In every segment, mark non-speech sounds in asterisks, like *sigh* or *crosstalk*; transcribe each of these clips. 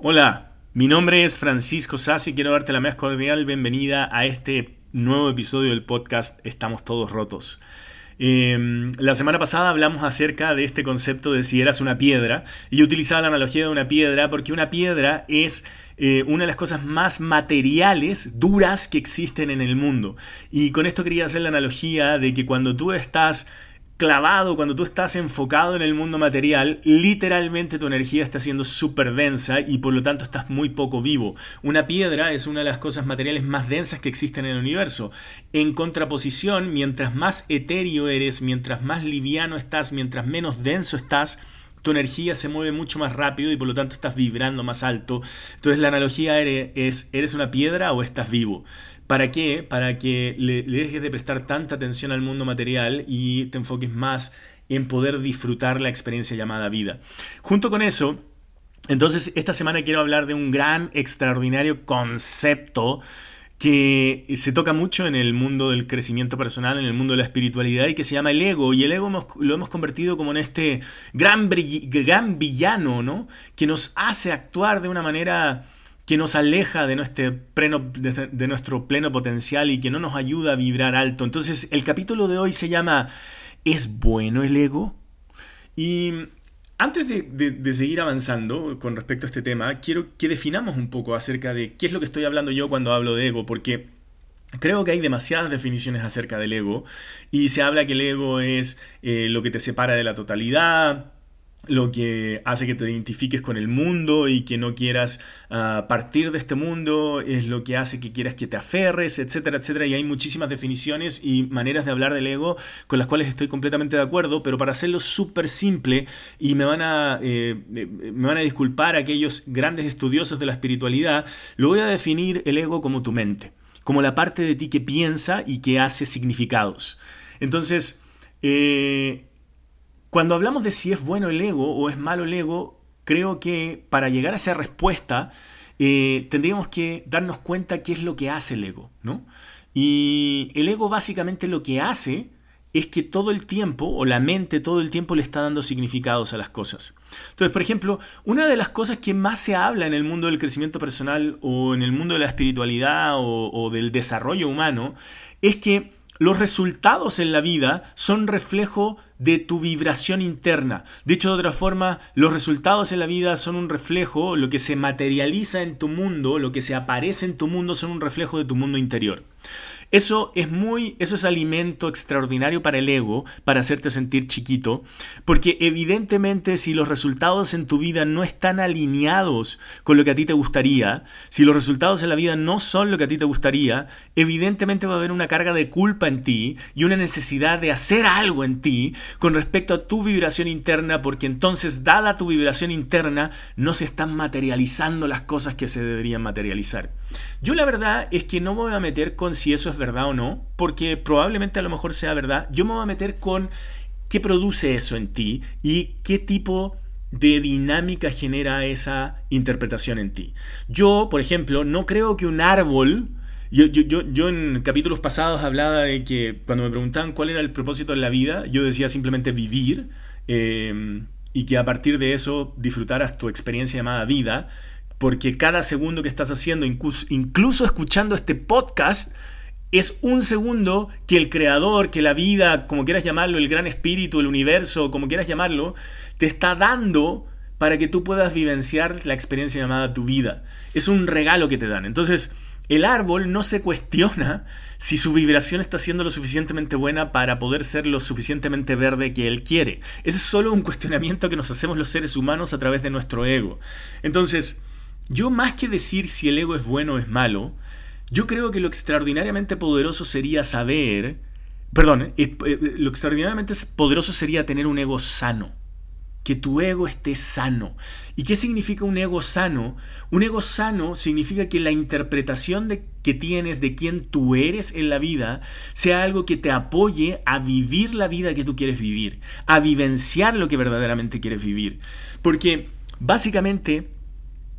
Hola, mi nombre es Francisco Sassi y quiero darte la más cordial bienvenida a este nuevo episodio del podcast Estamos Todos Rotos. Em, la semana pasada hablamos acerca de este concepto de si eras una piedra y utilizaba la analogía de una piedra porque una piedra es eh, una de las cosas más materiales, duras que existen en el mundo. Y con esto quería hacer la analogía de que cuando tú estás clavado, cuando tú estás enfocado en el mundo material, literalmente tu energía está siendo súper densa y por lo tanto estás muy poco vivo. Una piedra es una de las cosas materiales más densas que existen en el universo. En contraposición, mientras más etéreo eres, mientras más liviano estás, mientras menos denso estás, tu energía se mueve mucho más rápido y por lo tanto estás vibrando más alto. Entonces la analogía es, ¿eres una piedra o estás vivo? ¿Para qué? Para que le, dejes de prestar tanta atención al mundo material y te enfoques más en poder disfrutar la experiencia llamada vida. Junto con eso, entonces esta semana quiero hablar de un gran, extraordinario concepto que se toca mucho en el mundo del crecimiento personal, en el mundo de la espiritualidad y que se llama el ego. Y el ego lo hemos convertido como en este gran, gran villano, ¿no? Que nos hace actuar de una manera que nos aleja de nuestro, pleno, de, nuestro pleno potencial y que no nos ayuda a vibrar alto. Entonces el capítulo de hoy se llama ¿Es bueno el ego? Y antes de, seguir avanzando con respecto a este tema, quiero que definamos un poco acerca de qué es lo que estoy hablando yo cuando hablo de ego, porque Creo que hay demasiadas definiciones acerca del ego y se habla que el ego es eh, lo que te separa de la totalidad, lo que hace que te identifiques con el mundo y que no quieras ah, partir de este mundo, es lo que hace que quieras que te aferres, etcétera, etcétera. Y hay muchísimas definiciones y maneras de hablar del ego con las cuales estoy completamente de acuerdo, pero para hacerlo súper simple, y me van, a, eh, eh, me van a disculpar aquellos grandes estudiosos de la espiritualidad, lo voy a definir el ego como tu mente, como la parte de ti que piensa y que hace significados. Entonces, eh, cuando hablamos de si es bueno el ego o es malo el ego, creo que para llegar a esa respuesta eh, tendríamos que darnos cuenta qué es lo que hace el ego, ¿no? Y el ego básicamente lo que hace es que todo el tiempo, o la mente todo el tiempo le está dando significados a las cosas. Entonces, por ejemplo, una de las cosas que más se habla en el mundo del crecimiento personal o en el mundo de la espiritualidad o del desarrollo humano es que los resultados en la vida son reflejo de tu vibración interna. Dicho de otra forma, los resultados en la vida son un reflejo, lo que se materializa en tu mundo, lo que se aparece en tu mundo son un reflejo de tu mundo interior. Eso es muy, eso es alimento extraordinario para el ego, para hacerte sentir chiquito, porque evidentemente si los resultados en tu vida no están alineados con lo que a ti te gustaría, si los resultados en la vida no son lo que a ti te gustaría, evidentemente va a haber una carga de culpa en ti y una necesidad de hacer algo en ti con respecto a tu vibración interna, porque entonces, dada tu vibración interna, no se están materializando las cosas que se deberían materializar. Yo la verdad es que no me voy a meter con si eso es verdad o no, porque probablemente a lo mejor sea verdad. Yo me voy a meter con qué produce eso en ti y qué tipo de dinámica genera esa interpretación en ti. Yo, por ejemplo, no creo que un árbol... Yo, yo, en capítulos pasados hablaba de que cuando me preguntaban cuál era el propósito de la vida, yo decía simplemente vivir eh, y que a partir de eso disfrutaras tu experiencia llamada vida porque cada segundo que estás haciendo, incluso, escuchando este podcast, es un segundo que el creador, que la vida, como quieras llamarlo, el gran espíritu, el universo, como quieras llamarlo, te está dando para que tú puedas vivenciar la experiencia llamada tu vida. Es un regalo que te dan. Entonces, el árbol no se cuestiona si su vibración está siendo lo suficientemente buena para poder ser lo suficientemente verde que él quiere. Ese es solo un cuestionamiento que nos hacemos los seres humanos a través de nuestro ego. Entonces, yo más que decir si el ego es bueno o es malo, yo creo que lo extraordinariamente poderoso sería saber, perdón, eh, eh, lo extraordinariamente poderoso sería tener un ego sano, que tu ego esté sano. ¿Y qué significa un ego sano? Un ego sano significa que la interpretación de, que tienes de quién tú eres en la vida sea algo que te apoye a vivir la vida que tú quieres vivir, a vivenciar lo que verdaderamente quieres vivir. Porque básicamente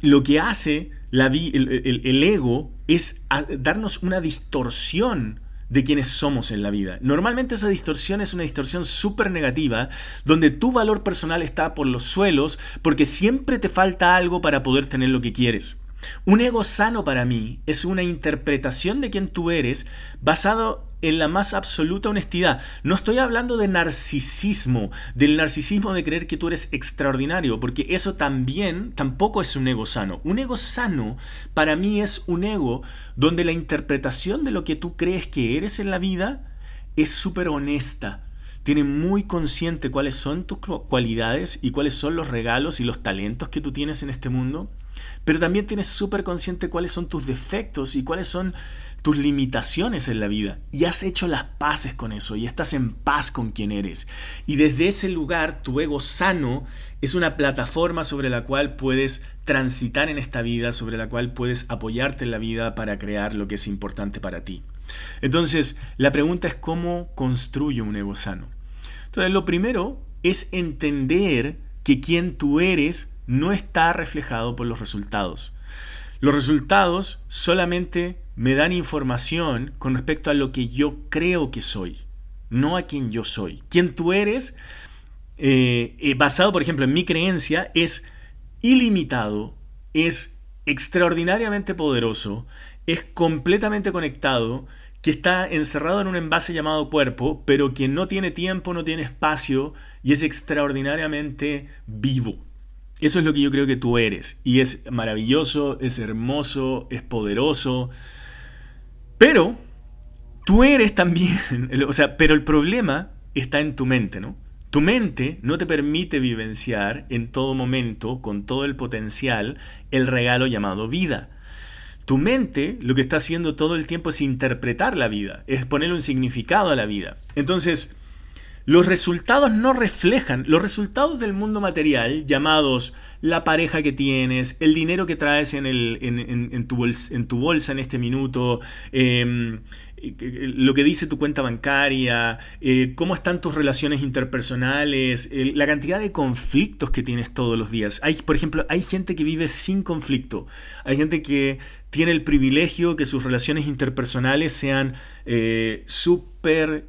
lo que hace el, ego es darnos una distorsión de quienes somos en la vida. Normalmente esa distorsión es una distorsión súper negativa, donde tu valor personal está por los suelos porque siempre te falta algo para poder tener lo que quieres. Un ego sano para mí es una interpretación de quién tú eres basado en la más absoluta honestidad. No estoy hablando de narcisismo, del narcisismo de creer que tú eres extraordinario, porque eso también tampoco es un ego sano. Un ego sano para mí es un ego donde la interpretación de lo que tú crees que eres en la vida es súper honesta. Tiene muy consciente cuáles son tus cualidades y cuáles son los regalos y los talentos que tú tienes en este mundo, pero también tienes súper consciente cuáles son tus defectos y cuáles son tus limitaciones en la vida y has hecho las paces con eso y estás en paz con quien eres. Y desde ese lugar tu ego sano es una plataforma sobre la cual puedes transitar en esta vida, sobre la cual puedes apoyarte en la vida para crear lo que es importante para ti. Entonces, la pregunta es cómo construyo un ego sano. Entonces, lo primero es entender que quien tú eres no está reflejado por los resultados. Los resultados solamente me dan información con respecto a lo que yo creo que soy, no a quien yo soy. Quien tú eres, eh, eh, basado por ejemplo en mi creencia, es ilimitado, es extraordinariamente poderoso, es completamente conectado, que está encerrado en un envase llamado cuerpo, pero que no tiene tiempo, no tiene espacio y es extraordinariamente vivo. Eso es lo que yo creo que tú eres. Y es maravilloso, es hermoso, es poderoso. Pero tú eres también, *laughs* o sea, pero el problema está en tu mente, ¿no? Tu mente no te permite vivenciar en todo momento, con todo el potencial, el regalo llamado vida. Tu mente lo que está haciendo todo el tiempo es interpretar la vida, es ponerle un significado a la vida. Entonces, los resultados no reflejan, los resultados del mundo material, llamados la pareja que tienes, el dinero que traes en, el, en, tu, bolsa, en tu, bolsa, en este minuto, em, lo que dice tu cuenta bancaria, eh, cómo están tus relaciones interpersonales, la cantidad de conflictos que tienes todos los días. Hay, por ejemplo, hay gente que vive sin conflicto, hay gente que tiene el privilegio que sus relaciones interpersonales sean eh, súper...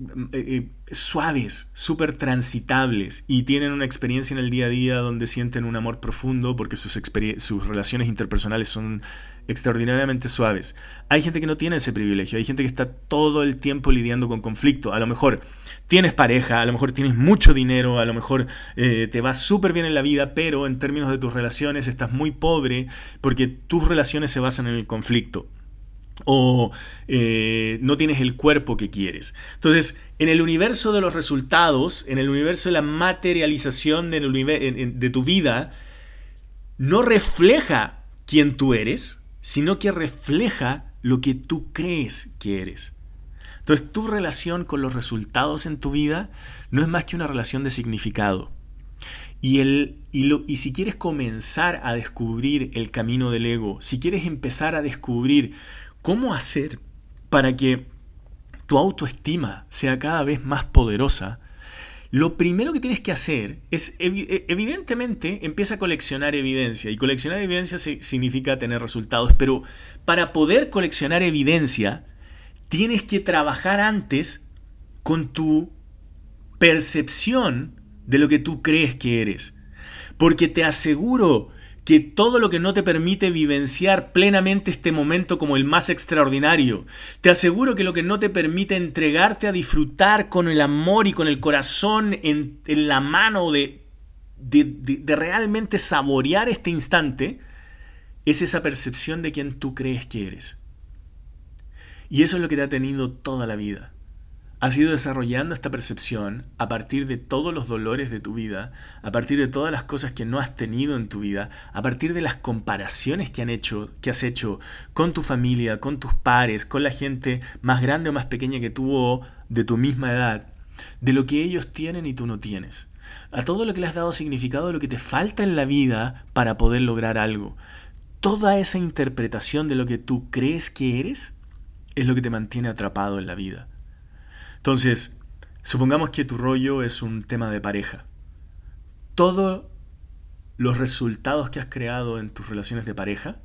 Em, eh, eh, suaves, súper transitables y tienen una experiencia en el día a día donde sienten un amor profundo porque sus, sus relaciones interpersonales son extraordinariamente suaves. Hay gente que no tiene ese privilegio, hay gente que está todo el tiempo lidiando con conflicto. A lo mejor tienes pareja, a lo mejor tienes mucho dinero, a lo mejor eh, te va súper bien en la vida, pero en términos de tus relaciones estás muy pobre porque tus relaciones se basan en el conflicto o eh, no tienes el cuerpo que quieres. Entonces, en el universo de los resultados, en el universo de la materialización de, tu vida, no refleja quién tú eres, sino que refleja lo que tú crees que eres. Entonces, tu relación con los resultados en tu vida no es más que una relación de significado. Y, el, y, lo, y si quieres comenzar a descubrir el camino del ego, si quieres empezar a descubrir ¿Cómo hacer para que tu autoestima sea cada vez más poderosa? Lo primero que tienes que hacer es, e, evidentemente, empieza a coleccionar evidencia. Y coleccionar evidencia significa tener resultados. Pero para poder coleccionar evidencia, tienes que trabajar antes con tu percepción de lo que tú crees que eres. Porque te aseguro que todo lo que no te permite vivenciar plenamente este momento como el más extraordinario. Te aseguro que lo que no te permite entregarte a disfrutar con el amor y con el corazón en, la mano de, de realmente saborear este instante, es esa percepción de quien tú crees que eres. Y eso es lo que te ha tenido toda la vida. Has ido desarrollando esta percepción a partir de todos los dolores de tu vida, a partir de todas las cosas que no has tenido en tu vida, a partir de las comparaciones que, han hecho, que has hecho con tu familia, con tus pares, con la gente más grande o más pequeña que tú de tu misma edad, de lo que ellos tienen y tú no tienes. A todo lo que le has dado significado de lo que te falta en la vida para poder lograr algo. Toda esa interpretación de lo que tú crees que eres es lo que te mantiene atrapado en la vida. Entonces, supongamos que tu rollo es un tema de pareja. Todos los resultados que has creado en tus relaciones de pareja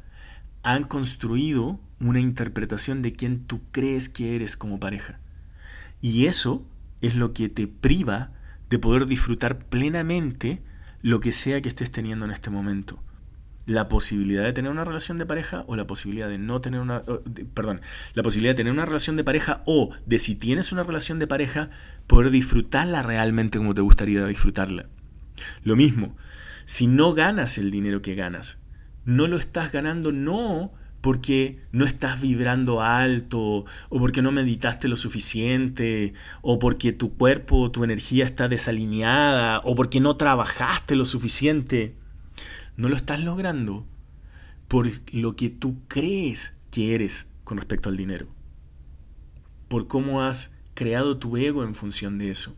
han construido una interpretación de quién tú crees que eres como pareja. Y eso es lo que te priva de poder disfrutar plenamente lo que sea que estés teniendo en este momento. La posibilidad de tener una relación de pareja o la posibilidad de no tener una... Perdón, la posibilidad de tener una relación de pareja o de si tienes una relación de pareja, poder disfrutarla realmente como te gustaría disfrutarla. Lo mismo, si no ganas el dinero que ganas, no lo estás ganando no porque no estás vibrando alto, o porque no meditaste lo suficiente, o porque tu cuerpo, tu energía está desalineada, o porque no trabajaste lo suficiente. No lo estás logrando por lo que tú crees que eres con respecto al dinero, por cómo has creado tu ego en función de eso.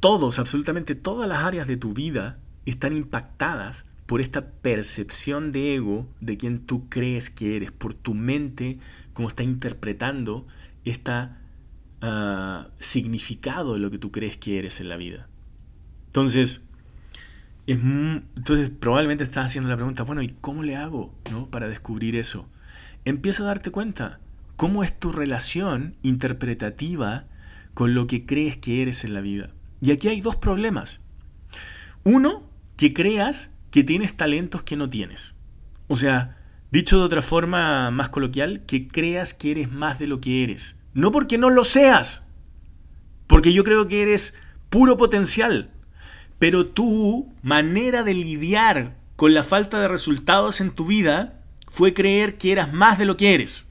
Todos, absolutamente todas las áreas de tu vida están impactadas por esta percepción de ego de quien tú crees que eres, por tu mente, como está interpretando este significado de lo que tú crees que eres en la vida. Entonces, es, entonces probablemente estás haciendo la pregunta, bueno, ¿y cómo le hago ¿no? para descubrir eso? Empieza a darte cuenta cómo es tu relación interpretativa con lo que crees que eres en la vida. Y aquí hay dos problemas. Uno, que creas que tienes talentos que no tienes. O sea, dicho de otra forma más coloquial, que creas que eres más de lo que eres. No porque no lo seas, porque yo creo que eres puro potencial. Pero tu manera de lidiar con la falta de resultados en tu vida fue creer que eras más de lo que eres.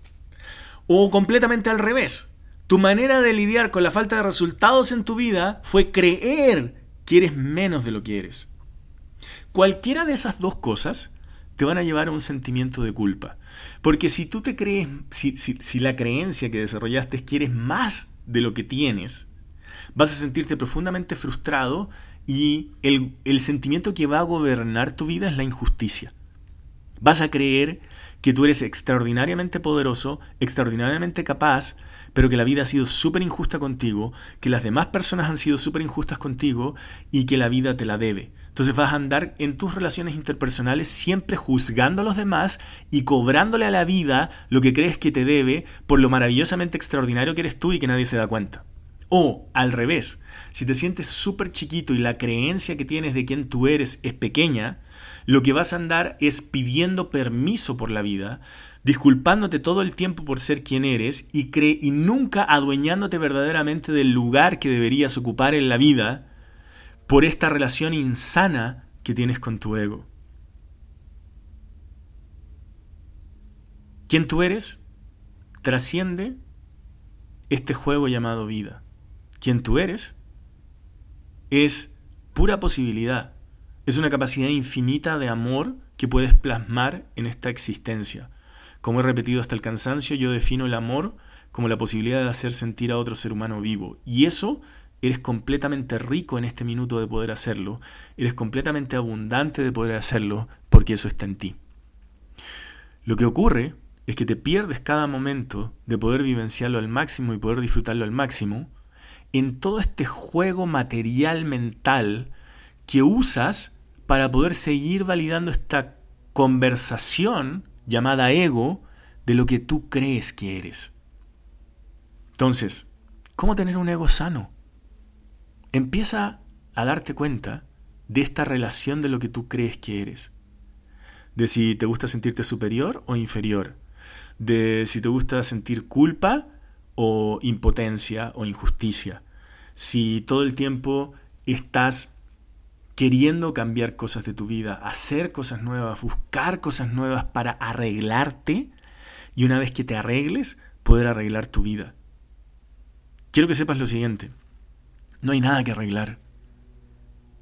O completamente al revés. Tu manera de lidiar con la falta de resultados en tu vida fue creer que eres menos de lo que eres. Cualquiera de esas dos cosas te van a llevar a un sentimiento de culpa. Porque si tú te crees, si, la creencia que desarrollaste es que eres más de lo que tienes, vas a sentirte profundamente frustrado y el, el sentimiento que va a gobernar tu vida es la injusticia. Vas a creer que tú eres extraordinariamente poderoso, extraordinariamente capaz, pero que la vida ha sido súper injusta contigo, que las demás personas han sido súper injustas contigo y que la vida te la debe. Entonces vas a andar en tus relaciones interpersonales siempre juzgando a los demás y cobrándole a la vida lo que crees que te debe por lo maravillosamente extraordinario que eres tú y que nadie se da cuenta. O al revés, si te sientes súper chiquito y la creencia que tienes de quién tú eres es pequeña, lo que vas a andar es pidiendo permiso por la vida, disculpándote todo el tiempo por ser quien eres y, y nunca adueñándote verdaderamente del lugar que deberías ocupar en la vida por esta relación insana que tienes con tu ego. Quien tú eres trasciende este juego llamado vida. Quien tú eres es pura posibilidad, es una capacidad infinita de amor que puedes plasmar en esta existencia. Como he repetido hasta el cansancio, yo defino el amor como la posibilidad de hacer sentir a otro ser humano vivo. Y eso eres completamente rico en este minuto de poder hacerlo. Eres completamente abundante de poder hacerlo porque eso está en ti. Lo que ocurre es que te pierdes cada momento de poder vivenciarlo al máximo y poder disfrutarlo al máximo en todo este juego material mental que usas para poder seguir validando esta conversación llamada ego de lo que tú crees que eres. Entonces, ¿cómo tener un ego sano? Empieza a darte cuenta de esta relación de lo que tú crees que eres. De si te gusta sentirte superior o inferior. De si te gusta sentir culpa o impotencia o injusticia. Si todo el tiempo estás queriendo cambiar cosas de tu vida, hacer cosas nuevas, buscar cosas nuevas para arreglarte y una vez que te arregles, poder arreglar tu vida. Quiero que sepas lo siguiente, no hay nada que arreglar.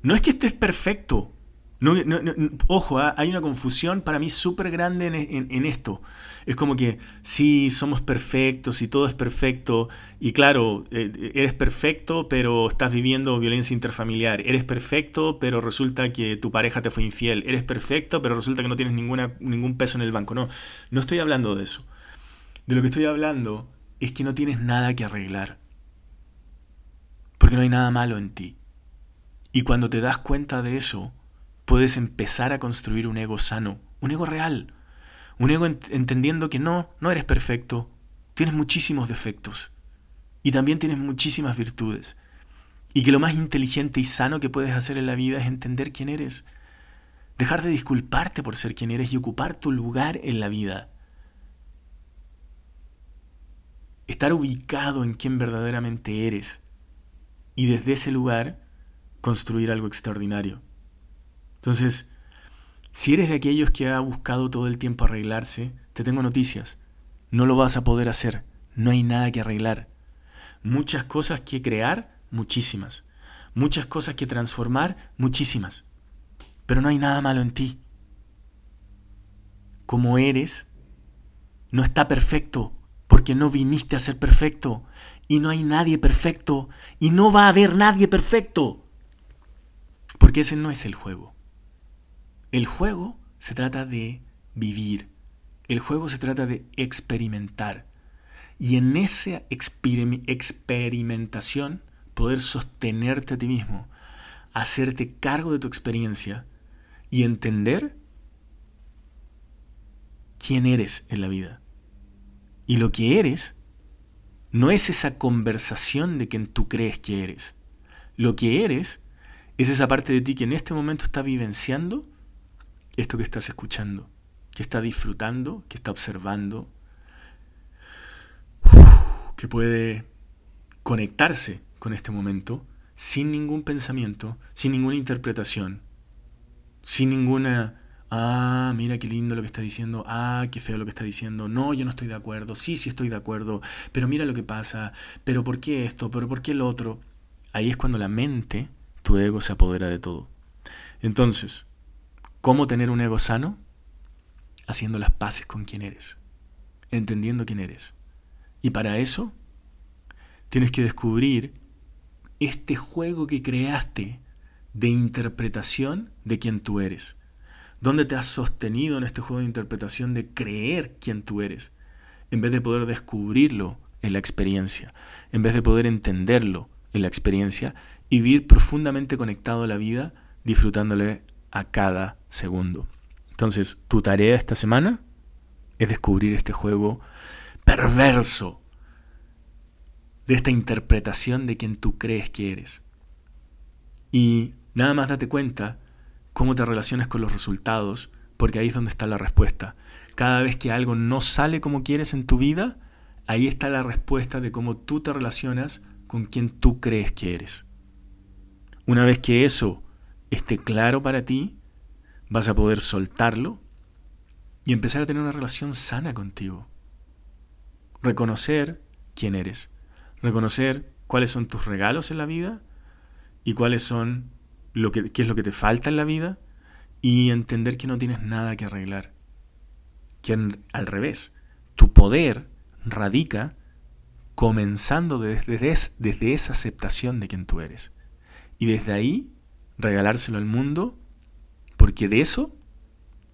No es que estés perfecto, no, ojo, ¿ah? hay una confusión para mí súper grande en, esto. Es como que sí, somos perfectos y todo es perfecto. Y claro, eh, eres perfecto, pero estás viviendo violencia interfamiliar. Eres perfecto, pero resulta que tu pareja te fue infiel. Eres perfecto, pero resulta que no tienes ninguna, ningún peso en el banco. No, no estoy hablando de eso. De lo que estoy hablando es que no tienes nada que arreglar. Porque no hay nada malo en ti. Y cuando te das cuenta de eso, puedes empezar a construir un ego sano, un ego real, Un ego entendiendo que no, no eres perfecto, tienes muchísimos defectos y también tienes muchísimas virtudes. Y que lo más inteligente y sano que puedes hacer en la vida es entender quién eres. Dejar de disculparte por ser quien eres y ocupar tu lugar en la vida. Estar ubicado en quién verdaderamente eres. Y desde ese lugar construir algo extraordinario. Entonces, si eres de aquellos que ha buscado todo el tiempo arreglarse, te tengo noticias. No lo vas a poder hacer. No hay nada que arreglar. Muchas cosas que crear, muchísimas. Muchas cosas que transformar, muchísimas. Pero no hay nada malo en ti. Como eres, no está perfecto, porque no viniste a ser perfecto. Y no hay nadie perfecto. Y no va a haber nadie perfecto. Porque ese no es el juego. El juego se trata de vivir. El juego se trata de experimentar. Y en esa experimentación poder sostenerte a ti mismo, hacerte cargo de tu experiencia y entender quién eres en la vida. Y lo que eres no es esa conversación de quien tú crees que eres. Lo que eres es esa parte de ti que en este momento está vivenciando esto que estás escuchando, que está disfrutando, que está observando, que puede conectarse con este momento sin ningún pensamiento, sin ninguna interpretación, sin ninguna, ah, mira qué lindo lo que está diciendo, ah, qué feo lo que está diciendo, no, yo no estoy de acuerdo, sí, sí estoy de acuerdo, pero mira lo que pasa, pero ¿por qué esto? ¿Pero por qué el otro? Ahí es cuando la mente tu ego se apodera de todo. Entonces, ¿cómo tener un ego sano? Haciendo las paces con quien eres, entendiendo quién eres. Y para eso, tienes que descubrir este juego que creaste de interpretación de quién tú eres. ¿Dónde te has sostenido en este juego de interpretación de creer quién tú eres? En vez de poder descubrirlo en la experiencia, en vez de poder entenderlo en la experiencia y vivir profundamente conectado a la vida, disfrutándole a cada segundo. Entonces, tu tarea esta semana es descubrir este juego perverso de esta interpretación de quien tú crees que eres. Y nada más date cuenta cómo te relacionas con los resultados, porque ahí es donde está la respuesta. Cada vez que algo no sale como quieres en tu vida, ahí está la respuesta de cómo tú te relacionas con quien tú crees que eres. Una vez que eso esté claro para ti, vas a poder soltarlo y empezar a tener una relación sana contigo. Reconocer quién eres, reconocer cuáles son tus regalos en la vida y cuáles son lo que, qué es lo que te falta en la vida y entender que no tienes nada que arreglar. Que al revés, tu poder radica comenzando desde, desde esa aceptación de quien tú eres. Y desde ahí regalárselo al mundo, porque de eso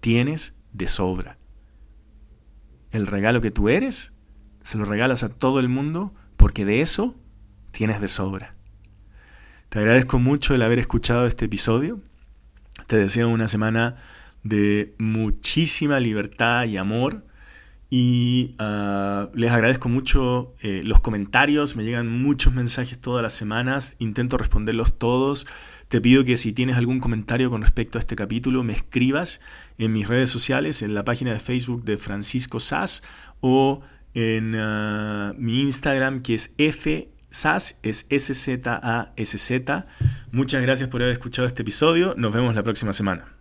tienes de sobra. El regalo que tú eres, se lo regalas a todo el mundo, porque de eso tienes de sobra. Te agradezco mucho el haber escuchado este episodio. Te deseo una semana de muchísima libertad y amor y ah, les agradezco mucho eh, los comentarios, me llegan muchos mensajes todas las semanas, intento responderlos todos. Te pido que si tienes algún comentario con respecto a este capítulo, me escribas en mis redes sociales, en la página de Facebook de Francisco Sass o en ah, mi Instagram que es F es S-Z-A-S-Z. Muchas gracias por haber escuchado este episodio. Nos vemos la próxima semana.